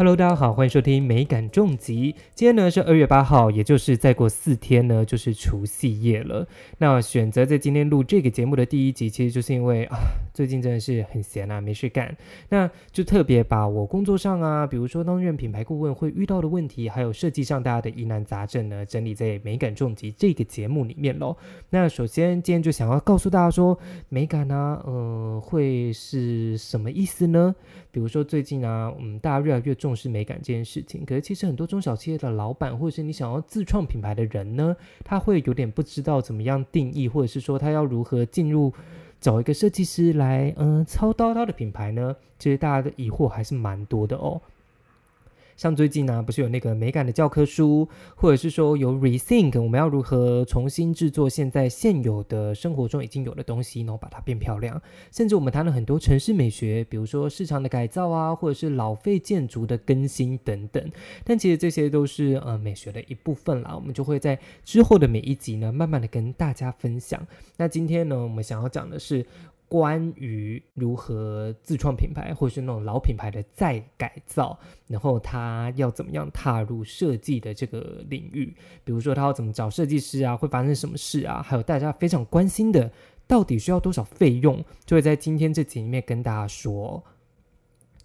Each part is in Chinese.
Hello，大家好，欢迎收听美感重疾。今天呢是二月八号，也就是再过四天呢就是除夕夜了。那选择在今天录这个节目的第一集，其实就是因为啊，最近真的是很闲啊，没事干，那就特别把我工作上啊，比如说担任品牌顾问会遇到的问题，还有设计上大家的疑难杂症呢，整理在美感重疾这个节目里面喽。那首先今天就想要告诉大家说，美感呢，呃，会是什么意思呢？比如说最近啊，嗯，大家越来越重。重视美感这件事情，可是其实很多中小企业的老板，或者是你想要自创品牌的人呢，他会有点不知道怎么样定义，或者是说他要如何进入找一个设计师来，嗯，操刀他的品牌呢？其实大家的疑惑还是蛮多的哦。像最近呢，不是有那个美感的教科书，或者是说有 rethink，我们要如何重新制作现在现有的生活中已经有的东西，然后把它变漂亮。甚至我们谈了很多城市美学，比如说市场的改造啊，或者是老废建筑的更新等等。但其实这些都是呃美学的一部分啦，我们就会在之后的每一集呢，慢慢的跟大家分享。那今天呢，我们想要讲的是。关于如何自创品牌，或是那种老品牌的再改造，然后他要怎么样踏入设计的这个领域？比如说他要怎么找设计师啊，会发生什么事啊？还有大家非常关心的，到底需要多少费用，就会在今天这集里面跟大家说。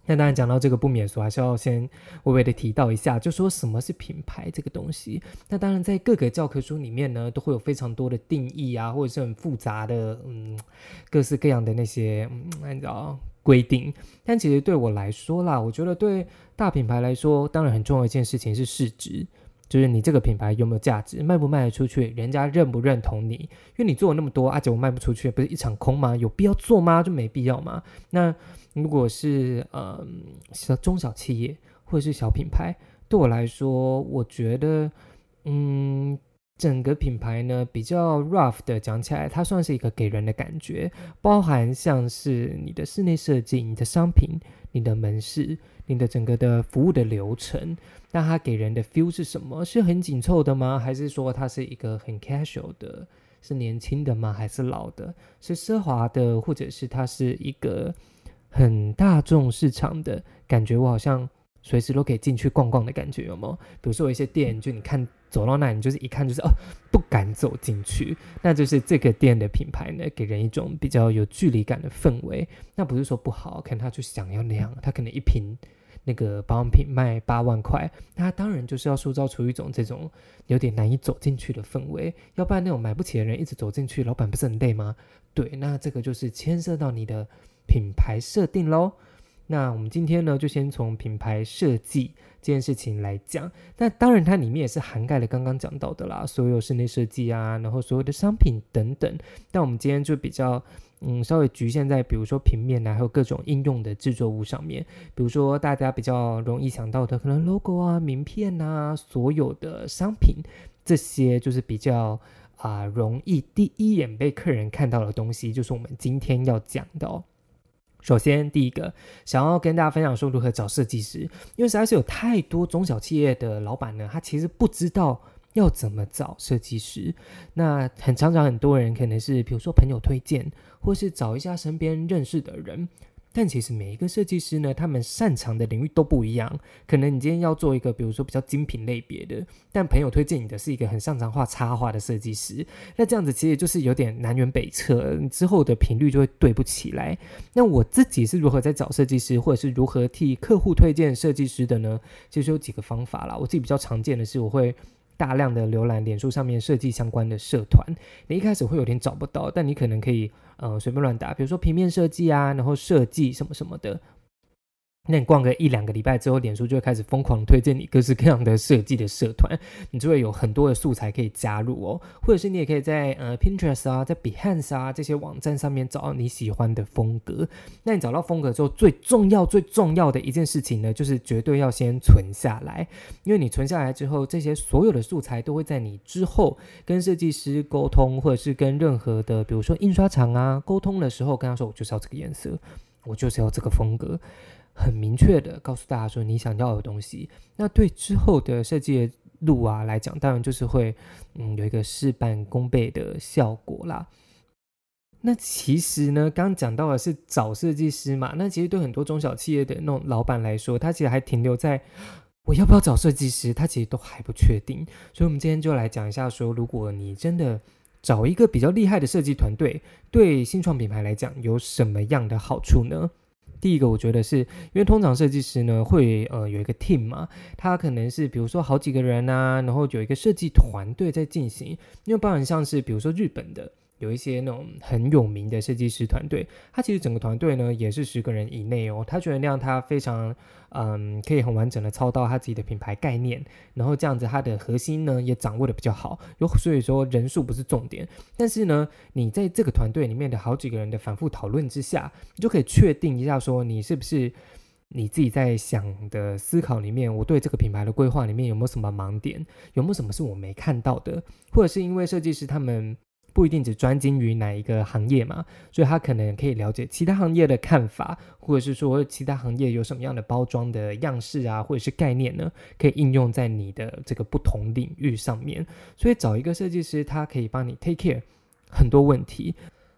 那当然讲到这个不免俗，还是要先微微的提到一下，就说什么是品牌这个东西。那当然在各个教科书里面呢，都会有非常多的定义啊，或者是很复杂的，嗯，各式各样的那些，嗯，按照规定。但其实对我来说啦，我觉得对大品牌来说，当然很重要一件事情是市值，就是你这个品牌有没有价值，卖不卖得出去，人家认不认同你。因为你做了那么多，而且我卖不出去，不是一场空吗？有必要做吗？就没必要嘛。那如果是呃小中小企业或者是小品牌，对我来说，我觉得嗯整个品牌呢比较 rough 的讲起来，它算是一个给人的感觉，包含像是你的室内设计、你的商品、你的门市、你的整个的服务的流程，那它给人的 feel 是什么？是很紧凑的吗？还是说它是一个很 casual 的？是年轻的吗？还是老的？是奢华的，或者是它是一个？很大众市场的感觉，我好像随时都可以进去逛逛的感觉，有没有？比如说有一些店，就你看走到那，你就是一看就是哦，不敢走进去，那就是这个店的品牌呢，给人一种比较有距离感的氛围。那不是说不好，可能他就想要那样，他可能一瓶那个保养品卖八万块，那他当然就是要塑造出一种这种有点难以走进去的氛围，要不然那种买不起的人一直走进去，老板不是很累吗？对，那这个就是牵涉到你的。品牌设定喽，那我们今天呢，就先从品牌设计这件事情来讲。那当然，它里面也是涵盖了刚刚讲到的啦，所有室内设计啊，然后所有的商品等等。但我们今天就比较，嗯，稍微局限在比如说平面啊，还有各种应用的制作物上面。比如说大家比较容易想到的，可能 logo 啊、名片啊，所有的商品这些，就是比较啊容易第一眼被客人看到的东西，就是我们今天要讲的哦。首先，第一个想要跟大家分享说如何找设计师，因为实在是有太多中小企业的老板呢，他其实不知道要怎么找设计师。那很常常很多人可能是比如说朋友推荐，或是找一下身边认识的人。但其实每一个设计师呢，他们擅长的领域都不一样。可能你今天要做一个，比如说比较精品类别的，但朋友推荐你的是一个很擅长画插画的设计师，那这样子其实就是有点南辕北辙，之后的频率就会对不起来。那我自己是如何在找设计师，或者是如何替客户推荐设计师的呢？其实有几个方法啦。我自己比较常见的是，我会。大量的浏览脸书上面设计相关的社团，你一开始会有点找不到，但你可能可以呃随便乱打，比如说平面设计啊，然后设计什么什么的。那你逛个一两个礼拜之后，脸书就会开始疯狂推荐你各式各样的设计的社团，你就会有很多的素材可以加入哦。或者是你也可以在呃 Pinterest 啊，在 Behance 啊这些网站上面找到你喜欢的风格。那你找到风格之后，最重要最重要的一件事情呢，就是绝对要先存下来，因为你存下来之后，这些所有的素材都会在你之后跟设计师沟通，或者是跟任何的比如说印刷厂啊沟通的时候，跟他说我就是要这个颜色，我就是要这个风格。很明确的告诉大家说你想要的东西，那对之后的设计路啊来讲，当然就是会嗯有一个事半功倍的效果啦。那其实呢，刚刚讲到的是找设计师嘛，那其实对很多中小企业的那种老板来说，他其实还停留在我要不要找设计师，他其实都还不确定。所以，我们今天就来讲一下，说如果你真的找一个比较厉害的设计团队，对新创品牌来讲有什么样的好处呢？第一个，我觉得是因为通常设计师呢会呃有一个 team 嘛，他可能是比如说好几个人啊，然后有一个设计团队在进行，因为包含像是比如说日本的。有一些那种很有名的设计师团队，他其实整个团队呢也是十个人以内哦。他觉得那样他非常嗯可以很完整的操到他自己的品牌概念，然后这样子他的核心呢也掌握的比较好。有所以说人数不是重点，但是呢你在这个团队里面的好几个人的反复讨论之下，你就可以确定一下说你是不是你自己在想的思考里面，我对这个品牌的规划里面有没有什么盲点，有没有什么是我没看到的，或者是因为设计师他们。不一定只专精于哪一个行业嘛，所以他可能可以了解其他行业的看法，或者是说其他行业有什么样的包装的样式啊，或者是概念呢，可以应用在你的这个不同领域上面。所以找一个设计师，他可以帮你 take care 很多问题。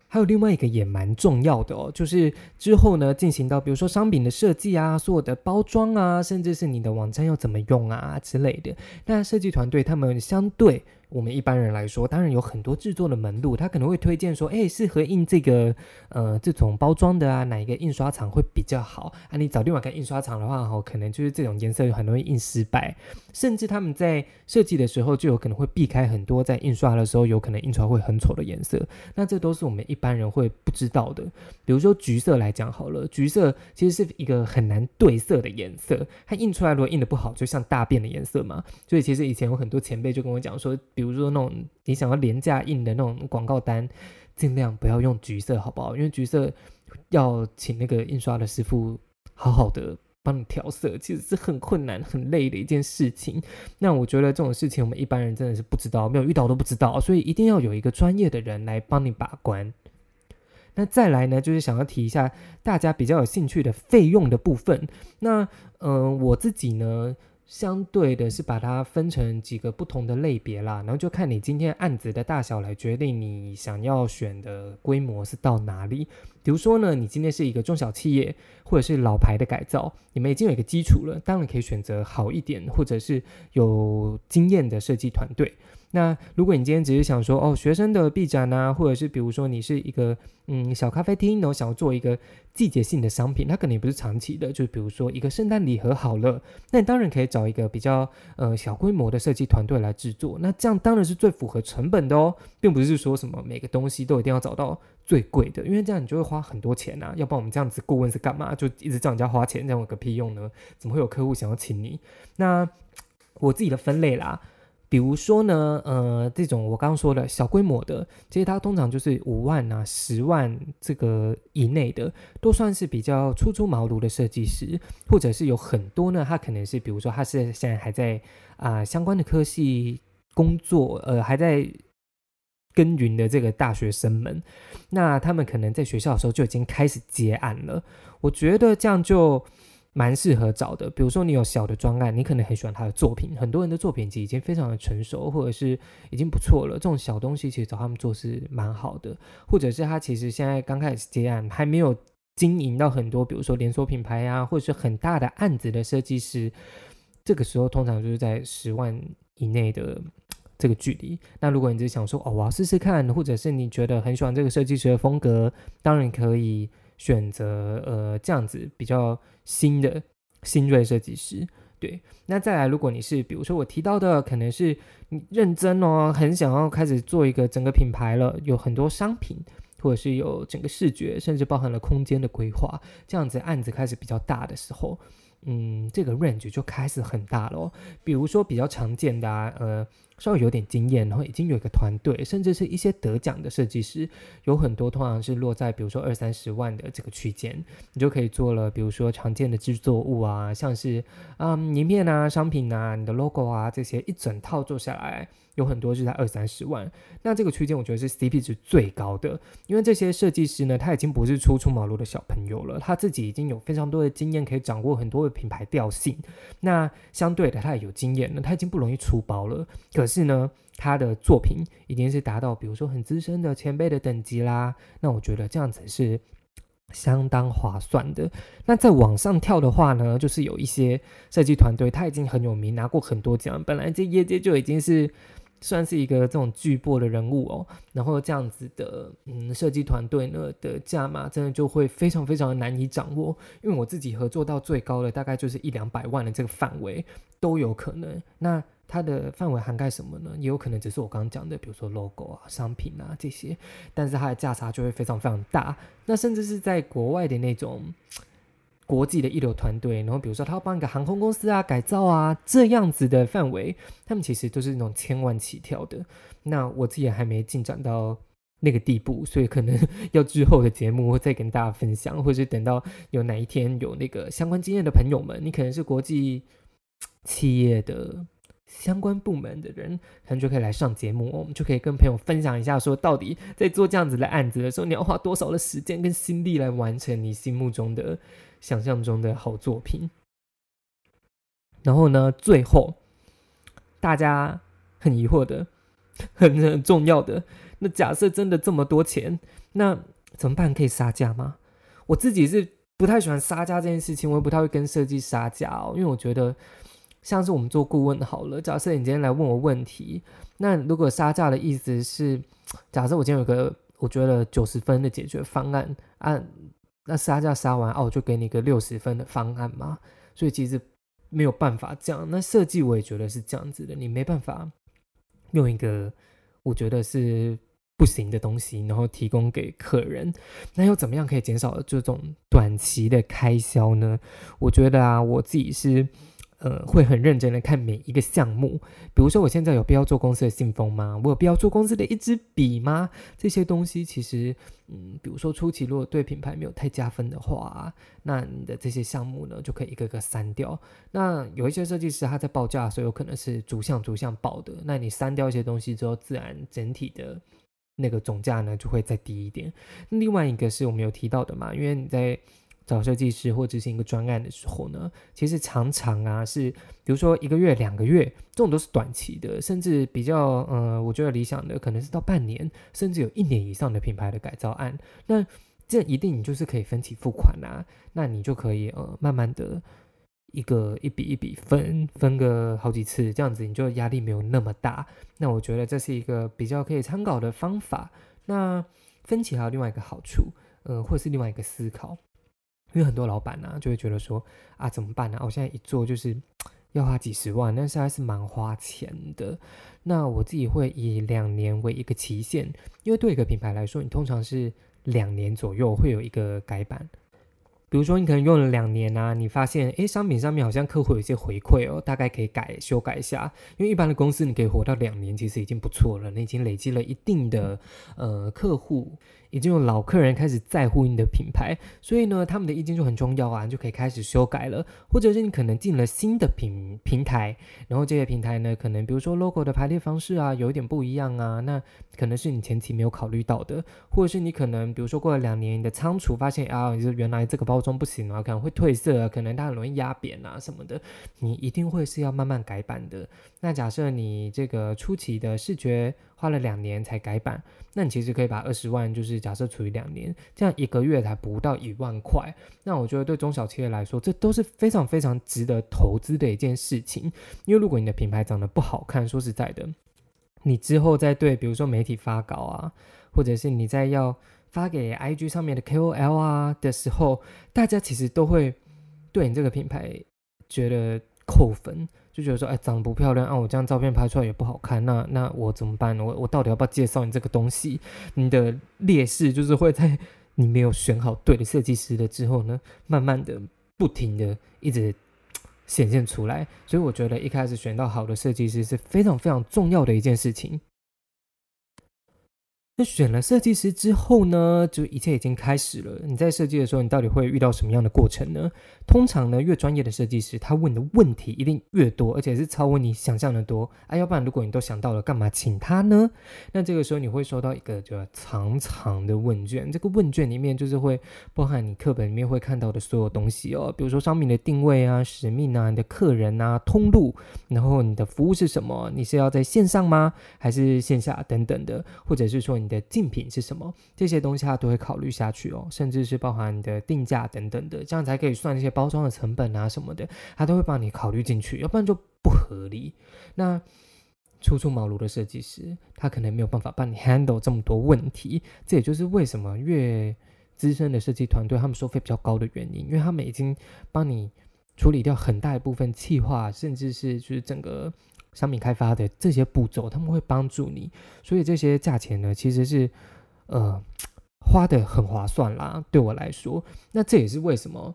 还有另外一个也蛮重要的哦，就是之后呢进行到比如说商品的设计啊，所有的包装啊，甚至是你的网站要怎么用啊之类的，那设计团队他们相对。我们一般人来说，当然有很多制作的门路，他可能会推荐说，哎，适合印这个呃这种包装的啊，哪一个印刷厂会比较好啊？你找另外一个印刷厂的话，哦，可能就是这种颜色很容易印失败，甚至他们在设计的时候就有可能会避开很多在印刷的时候有可能印出来会很丑的颜色。那这都是我们一般人会不知道的。比如说橘色来讲好了，橘色其实是一个很难对色的颜色，它印出来如果印的不好，就像大便的颜色嘛。所以其实以前有很多前辈就跟我讲说。比如说那种你想要廉价印的那种广告单，尽量不要用橘色，好不好？因为橘色要请那个印刷的师傅好好的帮你调色，其实是很困难、很累的一件事情。那我觉得这种事情我们一般人真的是不知道，没有遇到都不知道，所以一定要有一个专业的人来帮你把关。那再来呢，就是想要提一下大家比较有兴趣的费用的部分。那嗯，我自己呢。相对的是把它分成几个不同的类别啦，然后就看你今天案子的大小来决定你想要选的规模是到哪里。比如说呢，你今天是一个中小企业或者是老牌的改造，你们已经有一个基础了，当然可以选择好一点或者是有经验的设计团队。那如果你今天只是想说哦，学生的 B 展啊，或者是比如说你是一个嗯小咖啡厅，然后想要做一个季节性的商品，它可能也不是长期的，就比如说一个圣诞礼盒好了，那你当然可以找一个比较呃小规模的设计团队来制作，那这样当然是最符合成本的哦，并不是说什么每个东西都一定要找到最贵的，因为这样你就会花很多钱啊。要不然我们这样子顾问是干嘛？就一直叫人家花钱，这样有个屁用呢？怎么会有客户想要请你？那我自己的分类啦。比如说呢，呃，这种我刚刚说的小规模的，其实它通常就是五万啊、十万这个以内的，都算是比较初出茅庐的设计师，或者是有很多呢，他可能是比如说他是现在还在啊相关的科系工作，呃，还在耕耘的这个大学生们，那他们可能在学校的时候就已经开始接案了，我觉得这样就。蛮适合找的，比如说你有小的专案，你可能很喜欢他的作品，很多人的作品其实已经非常的成熟，或者是已经不错了。这种小东西其实找他们做是蛮好的，或者是他其实现在刚开始接案，还没有经营到很多，比如说连锁品牌啊，或者是很大的案子的设计师，这个时候通常就是在十万以内的这个距离。那如果你只是想说哦，我要试试看，或者是你觉得很喜欢这个设计师的风格，当然可以。选择呃这样子比较新的新锐设计师，对。那再来，如果你是比如说我提到的，可能是你认真哦，很想要开始做一个整个品牌了，有很多商品，或者是有整个视觉，甚至包含了空间的规划，这样子案子开始比较大的时候。嗯，这个 range 就开始很大了。比如说比较常见的啊，呃，稍微有点经验，然后已经有一个团队，甚至是一些得奖的设计师，有很多通常是落在比如说二三十万的这个区间，你就可以做了。比如说常见的制作物啊，像是啊名片啊、商品啊、你的 logo 啊这些一整套做下来。有很多是在二三十万，那这个区间我觉得是 CP 值最高的，因为这些设计师呢，他已经不是初出茅庐的小朋友了，他自己已经有非常多的经验，可以掌握很多的品牌调性。那相对的，他也有经验，那他已经不容易出包了。可是呢，他的作品已经是达到比如说很资深的前辈的等级啦，那我觉得这样子是相当划算的。那再往上跳的话呢，就是有一些设计团队他已经很有名，拿过很多奖，本来这业界就已经是。算是一个这种巨擘的人物哦，然后这样子的嗯设计团队呢的价码真的就会非常非常的难以掌握，因为我自己合作到最高的大概就是一两百万的这个范围都有可能。那它的范围涵盖什么呢？也有可能只是我刚刚讲的，比如说 logo 啊、商品啊这些，但是它的价差就会非常非常大。那甚至是在国外的那种。国际的一流团队，然后比如说他要帮一个航空公司啊改造啊这样子的范围，他们其实都是那种千万起跳的。那我自己还没进展到那个地步，所以可能要之后的节目会再跟大家分享，或者是等到有哪一天有那个相关经验的朋友们，你可能是国际企业的。相关部门的人，可能就可以来上节目，我们就可以跟朋友分享一下，说到底在做这样子的案子的时候，你要花多少的时间跟心力来完成你心目中的、想象中的好作品。然后呢，最后大家很疑惑的、很很重要的，那假设真的这么多钱，那怎么办？可以杀价吗？我自己是不太喜欢杀价这件事情，我也不太会跟设计杀价哦，因为我觉得。像是我们做顾问好了，假设你今天来问我问题，那如果杀价的意思是，假设我今天有个我觉得九十分的解决方案，按那杀价杀完哦，就给你个六十分的方案嘛。所以其实没有办法这样。那设计我也觉得是这样子的，你没办法用一个我觉得是不行的东西，然后提供给客人。那又怎么样可以减少这种短期的开销呢？我觉得啊，我自己是。呃，会很认真的看每一个项目，比如说我现在有必要做公司的信封吗？我有必要做公司的一支笔吗？这些东西其实，嗯，比如说初期如果对品牌没有太加分的话，那你的这些项目呢就可以一个个删掉。那有一些设计师他在报价的时候有可能是逐项逐项报的，那你删掉一些东西之后，自然整体的那个总价呢就会再低一点。另外一个是我们有提到的嘛，因为你在找设计师或执行一个专案的时候呢，其实常常啊是，比如说一个月、两个月，这种都是短期的，甚至比较呃，我觉得理想的可能是到半年，甚至有一年以上的品牌的改造案。那这一定你就是可以分期付款啊，那你就可以呃慢慢的一个一笔一笔分分个好几次，这样子你就压力没有那么大。那我觉得这是一个比较可以参考的方法。那分期还有另外一个好处，呃，或是另外一个思考。因为很多老板呢，就会觉得说啊，怎么办呢？我现在一做就是 要花几十万，那实在是蛮花钱的。那我自己会以两年为一个期限，因为对一个品牌来说，你通常是两年左右会有一个改版。比如说，你可能用了两年啊，你发现诶，商品上面好像客户有一些回馈哦，大概可以改修改一下。因为一般的公司，你可以活到两年，其实已经不错了，你已经累积了一定的呃客户。已经有老客人开始在乎你的品牌，所以呢，他们的意见就很重要啊，你就可以开始修改了。或者是你可能进了新的平平台，然后这些平台呢，可能比如说 logo 的排列方式啊，有一点不一样啊，那可能是你前期没有考虑到的。或者是你可能比如说过了两年，你的仓储发现啊，就原来这个包装不行啊，可能会褪色，可能它很容易压扁啊什么的，你一定会是要慢慢改版的。那假设你这个初期的视觉花了两年才改版，那你其实可以把二十万，就是假设处于两年，这样一个月才不到一万块。那我觉得对中小企业来说，这都是非常非常值得投资的一件事情。因为如果你的品牌长得不好看，说实在的，你之后再对比如说媒体发稿啊，或者是你在要发给 IG 上面的 KOL 啊的时候，大家其实都会对你这个品牌觉得扣分。就觉得说，哎，长得不漂亮啊，我这样照片拍出来也不好看，那那我怎么办呢？我我到底要不要介绍你这个东西？你的劣势就是会在你没有选好对的设计师的之后呢，慢慢的、不停的一直显现出来。所以我觉得一开始选到好的设计师是非常非常重要的一件事情。那选了设计师之后呢，就一切已经开始了。你在设计的时候，你到底会遇到什么样的过程呢？通常呢，越专业的设计师，他问的问题一定越多，而且是超过你想象的多啊！要不然，如果你都想到了，干嘛请他呢？那这个时候你会收到一个就长长的问卷，这个问卷里面就是会包含你课本里面会看到的所有东西哦，比如说商品的定位啊、使命啊、你的客人啊、通路，然后你的服务是什么？你是要在线上吗？还是线下等等的？或者是说你的竞品是什么？这些东西他都会考虑下去哦，甚至是包含你的定价等等的，这样才可以算一些。包装的成本啊什么的，他都会帮你考虑进去，要不然就不合理。那初出茅庐的设计师，他可能没有办法帮你 handle 这么多问题。这也就是为什么越资深的设计团队，他们收费比较高的原因，因为他们已经帮你处理掉很大一部分企划，甚至是就是整个商品开发的这些步骤，他们会帮助你。所以这些价钱呢，其实是呃花的很划算啦。对我来说，那这也是为什么。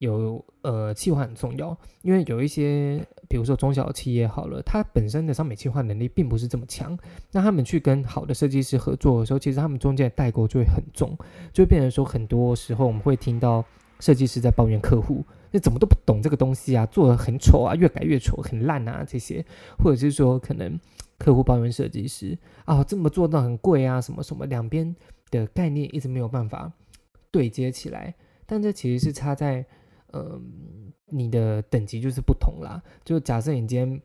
有呃，企划很重要，因为有一些，比如说中小企业好了，它本身的商品企划能力并不是这么强，那他们去跟好的设计师合作的时候，其实他们中间的代沟就会很重，就会变成说，很多时候我们会听到设计师在抱怨客户，那怎么都不懂这个东西啊，做的很丑啊，越改越丑，很烂啊这些，或者是说可能客户抱怨设计师啊，这么做到很贵啊，什么什么，两边的概念一直没有办法对接起来，但这其实是差在。嗯，你的等级就是不同啦。就假设你今天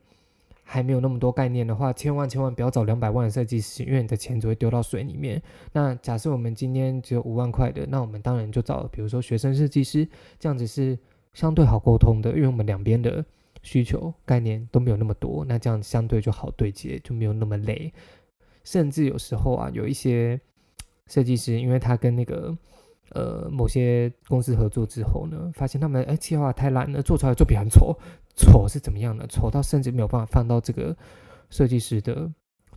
还没有那么多概念的话，千万千万不要找两百万的设计师，因为你的钱只会丢到水里面。那假设我们今天只有五万块的，那我们当然就找比如说学生设计师，这样子是相对好沟通的，因为我们两边的需求概念都没有那么多，那这样相对就好对接，就没有那么累。甚至有时候啊，有一些设计师，因为他跟那个。呃，某些公司合作之后呢，发现他们哎计划太烂了，做出来的作品很丑。丑是怎么样的？丑到甚至没有办法放到这个设计师的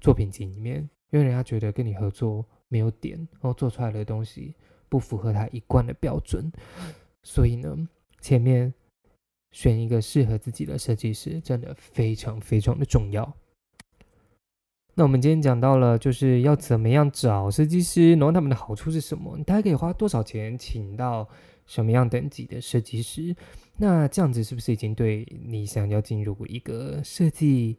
作品集里面，因为人家觉得跟你合作没有点，然后做出来的东西不符合他一贯的标准。所以呢，前面选一个适合自己的设计师，真的非常非常的重要。那我们今天讲到了，就是要怎么样找设计师，然后他们的好处是什么？你大概可以花多少钱请到什么样等级的设计师？那这样子是不是已经对你想要进入一个设计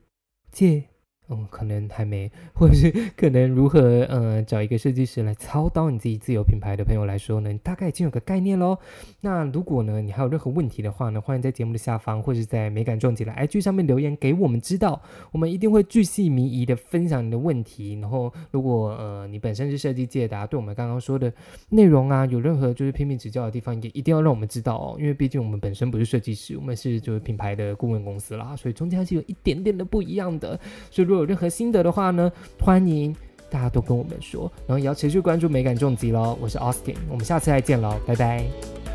界？嗯，可能还没，或者是可能如何呃找一个设计师来操刀你自己自有品牌的朋友来说呢，你大概已经有个概念喽。那如果呢你还有任何问题的话呢，欢迎在节目的下方或者在美感重疾的 IG 上面留言给我们知道，我们一定会巨细靡遗的分享你的问题。然后如果呃你本身是设计界的，对我们刚刚说的内容啊有任何就是拼命指教的地方，也一定要让我们知道哦，因为毕竟我们本身不是设计师，我们是就是品牌的顾问公司啦，所以中间还是有一点点的不一样的。所以如果有任何心得的话呢，欢迎大家都跟我们说，然后也要持续关注美感重疾喽。我是 Austin，我们下次再见喽，拜拜。